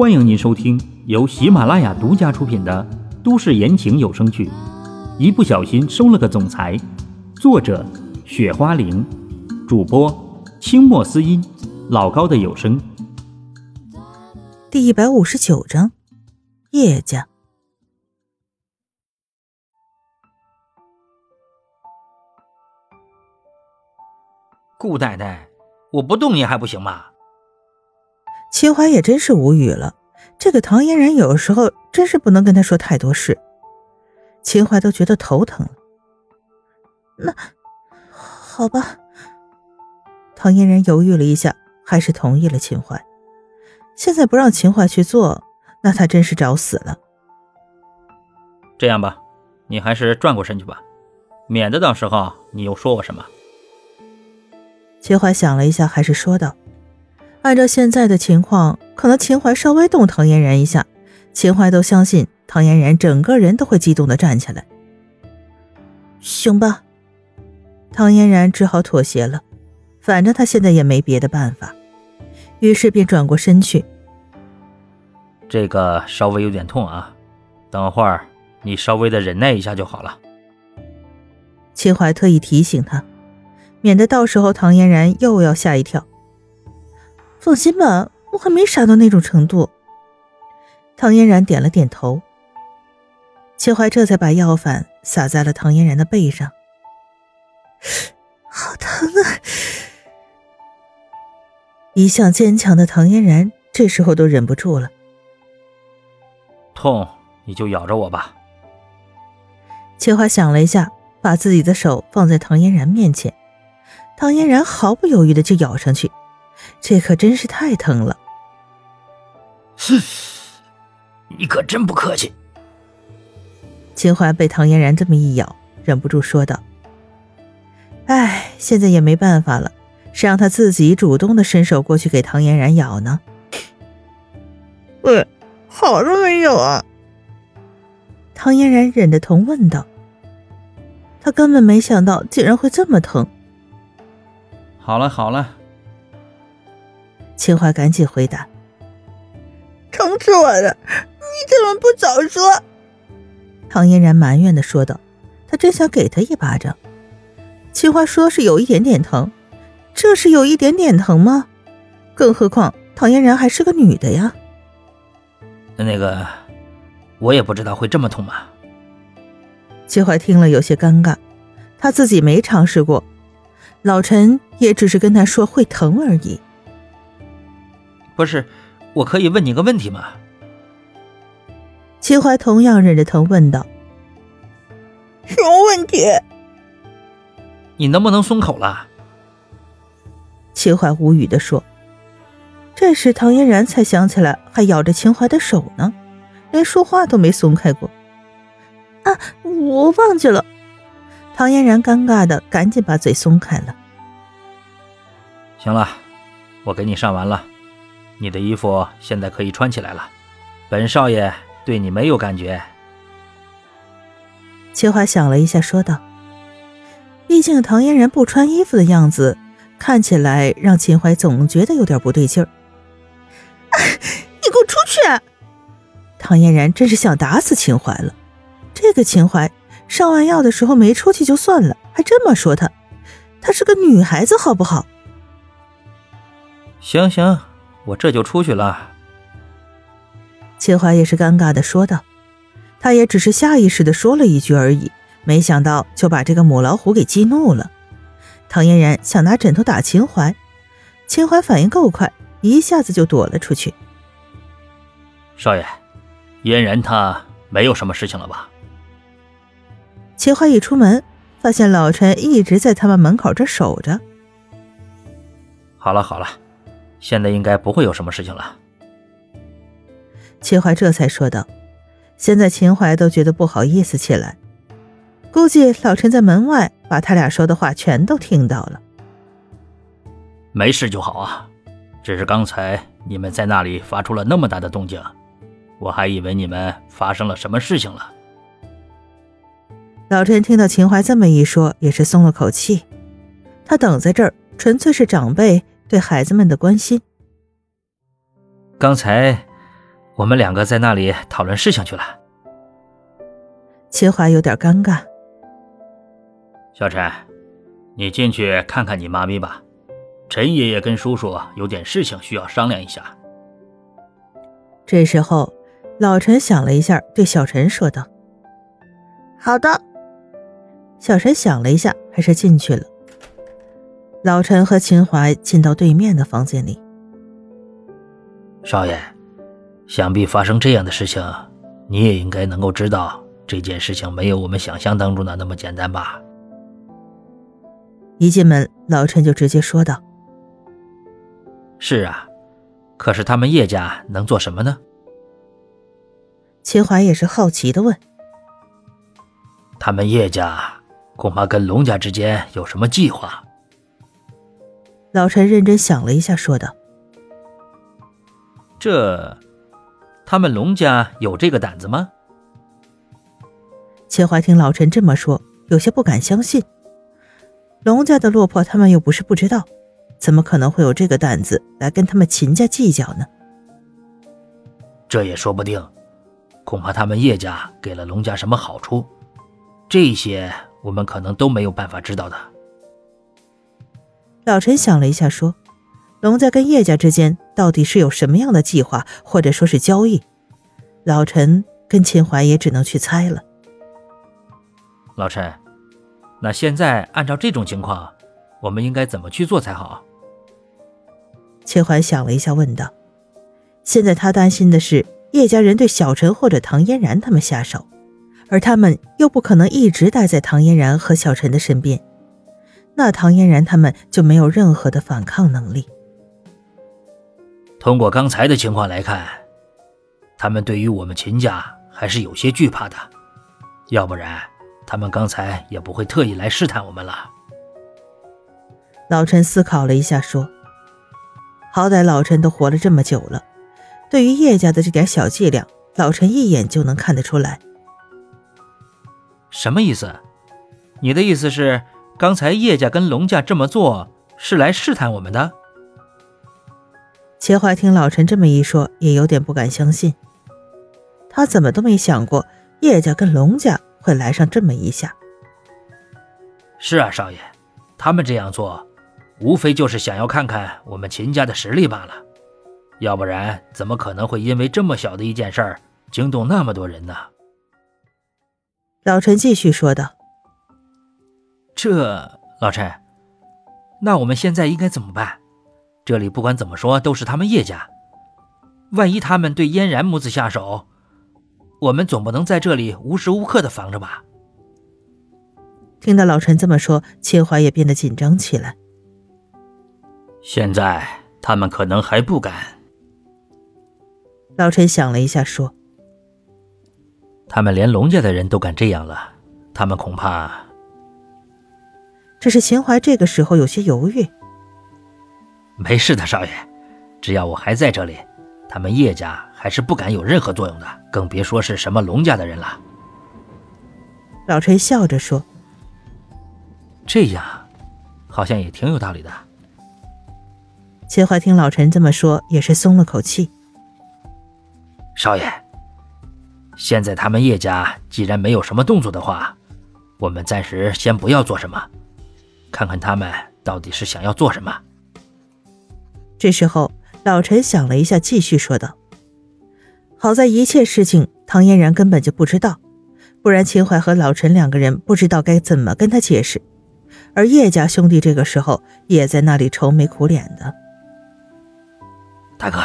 欢迎您收听由喜马拉雅独家出品的都市言情有声剧《一不小心收了个总裁》，作者：雪花玲，主播：清墨思音，老高的有声。第一百五十九章，叶家。顾太太，我不动你还不行吗？秦淮也真是无语了，这个唐嫣然有时候真是不能跟他说太多事。秦淮都觉得头疼了。那好吧。唐嫣然犹豫了一下，还是同意了秦淮。现在不让秦淮去做，那他真是找死了。这样吧，你还是转过身去吧，免得到时候你又说我什么。秦淮想了一下，还是说道。按照现在的情况，可能秦淮稍微动唐嫣然一下，秦淮都相信唐嫣然整个人都会激动的站起来。行吧，唐嫣然只好妥协了，反正他现在也没别的办法，于是便转过身去。这个稍微有点痛啊，等会儿你稍微的忍耐一下就好了。秦淮特意提醒他，免得到时候唐嫣然又要吓一跳。放心吧，我还没傻到那种程度。唐嫣然点了点头。秦淮这才把药粉撒在了唐嫣然的背上。好疼啊！一向坚强的唐嫣然这时候都忍不住了。痛，你就咬着我吧。秦淮想了一下，把自己的手放在唐嫣然面前，唐嫣然毫不犹豫的就咬上去。这可真是太疼了！哼，你可真不客气。秦淮被唐嫣然这么一咬，忍不住说道：“哎，现在也没办法了，是让他自己主动的伸手过去给唐嫣然咬呢。”“喂，好了没有啊？”唐嫣然忍着疼问道。他根本没想到竟然会这么疼。好了好了。秦淮赶紧回答：“疼死我了！你怎么不早说？”唐嫣然埋怨的说道：“他真想给他一巴掌。”秦淮说是有一点点疼，这是有一点点疼吗？更何况唐嫣然还是个女的呀。那个，我也不知道会这么痛吧。秦淮听了有些尴尬，他自己没尝试过，老陈也只是跟他说会疼而已。不是，我可以问你个问题吗？秦淮同样忍着疼问道：“什么问题？你能不能松口了？”秦淮无语的说。这时唐嫣然才想起来，还咬着秦淮的手呢，连说话都没松开过。啊，我忘记了。唐嫣然尴尬的赶紧把嘴松开了。行了，我给你上完了。你的衣服现在可以穿起来了，本少爷对你没有感觉。秦淮想了一下，说道：“毕竟唐嫣然不穿衣服的样子，看起来让秦淮总觉得有点不对劲儿。”你给我出去！唐嫣然真是想打死秦淮了。这个秦淮上完药的时候没出去就算了，还这么说他，她是个女孩子，好不好？行行。我这就出去了。秦淮也是尴尬的说道，他也只是下意识的说了一句而已，没想到就把这个母老虎给激怒了。唐嫣然想拿枕头打秦淮，秦淮反应够快，一下子就躲了出去。少爷，嫣然她没有什么事情了吧？秦淮一出门，发现老陈一直在他们门口这守着。好了好了。现在应该不会有什么事情了。秦淮这才说道：“现在秦淮都觉得不好意思起来，估计老陈在门外把他俩说的话全都听到了。没事就好啊，只是刚才你们在那里发出了那么大的动静，我还以为你们发生了什么事情了。”老陈听到秦淮这么一说，也是松了口气。他等在这儿，纯粹是长辈。对孩子们的关心。刚才我们两个在那里讨论事情去了。秦淮有点尴尬。小陈，你进去看看你妈咪吧。陈爷爷跟叔叔有点事情需要商量一下。这时候，老陈想了一下，对小陈说道：“好的。”小陈想了一下，还是进去了。老陈和秦淮进到对面的房间里。少爷，想必发生这样的事情，你也应该能够知道，这件事情没有我们想象当中的那么简单吧？一进门，老陈就直接说道：“是啊，可是他们叶家能做什么呢？”秦淮也是好奇的问：“他们叶家恐怕跟龙家之间有什么计划？”老陈认真想了一下，说道：“这，他们龙家有这个胆子吗？”秦淮听老陈这么说，有些不敢相信。龙家的落魄，他们又不是不知道，怎么可能会有这个胆子来跟他们秦家计较呢？这也说不定，恐怕他们叶家给了龙家什么好处，这些我们可能都没有办法知道的。老陈想了一下，说：“龙家跟叶家之间到底是有什么样的计划，或者说是交易？”老陈跟秦淮也只能去猜了。老陈。那现在按照这种情况，我们应该怎么去做才好？秦淮想了一下，问道：“现在他担心的是叶家人对小陈或者唐嫣然他们下手，而他们又不可能一直待在唐嫣然和小陈的身边，那唐嫣然他们就没有任何的反抗能力。通过刚才的情况来看，他们对于我们秦家还是有些惧怕的，要不然。”他们刚才也不会特意来试探我们了。老陈思考了一下，说：“好歹老陈都活了这么久了，对于叶家的这点小伎俩，老陈一眼就能看得出来。”什么意思？你的意思是，刚才叶家跟龙家这么做是来试探我们的？秦淮听老陈这么一说，也有点不敢相信。他怎么都没想过叶家跟龙家。会来上这么一下？是啊，少爷，他们这样做，无非就是想要看看我们秦家的实力罢了。要不然，怎么可能会因为这么小的一件事儿惊动那么多人呢？老陈继续说道：“这老陈，那我们现在应该怎么办？这里不管怎么说都是他们叶家，万一他们对嫣然母子下手……”我们总不能在这里无时无刻的防着吧？听到老陈这么说，秦淮也变得紧张起来。现在他们可能还不敢。老陈想了一下，说：“他们连龙家的人都敢这样了，他们恐怕……”只是秦淮这个时候有些犹豫。没事的，少爷，只要我还在这里。他们叶家还是不敢有任何作用的，更别说是什么龙家的人了。老陈笑着说：“这样，好像也挺有道理的。”秦淮听老陈这么说，也是松了口气。少爷，现在他们叶家既然没有什么动作的话，我们暂时先不要做什么，看看他们到底是想要做什么。这时候。老陈想了一下，继续说道：“好在一切事情唐嫣然根本就不知道，不然秦淮和老陈两个人不知道该怎么跟他解释。而叶家兄弟这个时候也在那里愁眉苦脸的。大哥，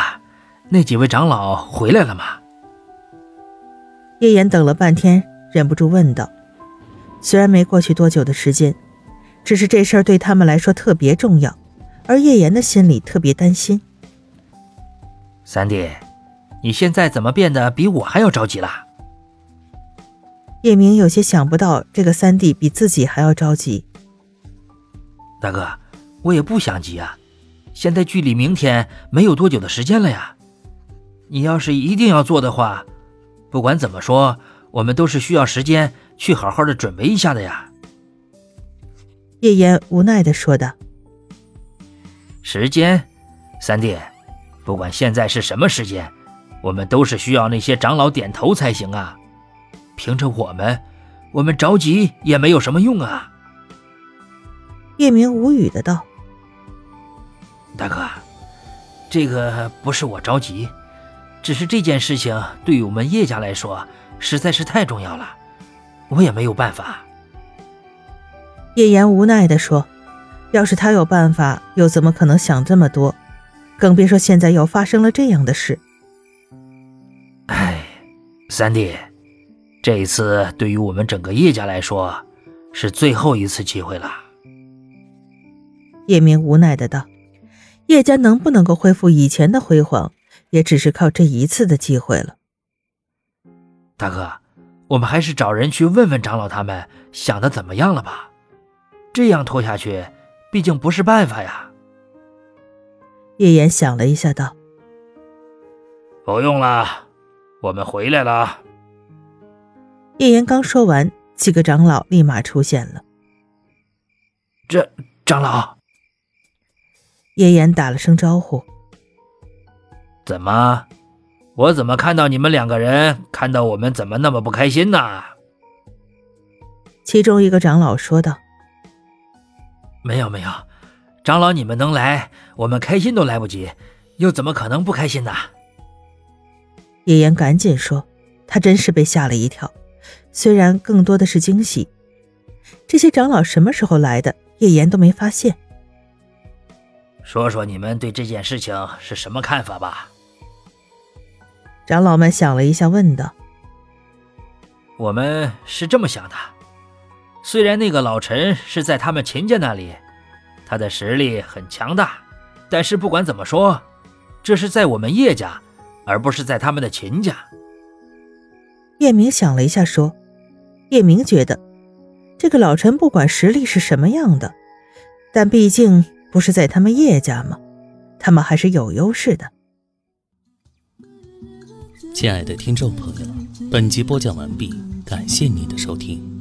那几位长老回来了吗？”叶岩等了半天，忍不住问道。虽然没过去多久的时间，只是这事儿对他们来说特别重要，而叶岩的心里特别担心。三弟，你现在怎么变得比我还要着急了？叶明有些想不到，这个三弟比自己还要着急。大哥，我也不想急啊，现在距离明天没有多久的时间了呀。你要是一定要做的话，不管怎么说，我们都是需要时间去好好的准备一下的呀。叶岩无奈的说道：“时间，三弟。”不管现在是什么时间，我们都是需要那些长老点头才行啊！凭着我们，我们着急也没有什么用啊！叶明无语的道：“大哥，这个不是我着急，只是这件事情对于我们叶家来说实在是太重要了，我也没有办法。”叶岩无奈的说：“要是他有办法，又怎么可能想这么多？更别说现在又发生了这样的事。”哎，三弟，这一次对于我们整个叶家来说，是最后一次机会了。叶明无奈的道：“叶家能不能够恢复以前的辉煌，也只是靠这一次的机会了。”大哥，我们还是找人去问问长老他们想的怎么样了吧。这样拖下去，毕竟不是办法呀。叶岩想了一下，道：“不用了，我们回来了。”叶岩刚说完，几个长老立马出现了。这长老，叶岩打了声招呼：“怎么？我怎么看到你们两个人看到我们，怎么那么不开心呢？”其中一个长老说道。没有没有，长老，你们能来，我们开心都来不及，又怎么可能不开心呢？叶岩赶紧说：“他真是被吓了一跳，虽然更多的是惊喜。这些长老什么时候来的？叶岩都没发现。说说你们对这件事情是什么看法吧？”长老们想了一下，问道：“我们是这么想的。”虽然那个老陈是在他们秦家那里，他的实力很强大，但是不管怎么说，这是在我们叶家，而不是在他们的秦家。叶明想了一下，说：“叶明觉得，这个老陈不管实力是什么样的，但毕竟不是在他们叶家嘛，他们还是有优势的。”亲爱的听众朋友，本集播讲完毕，感谢您的收听。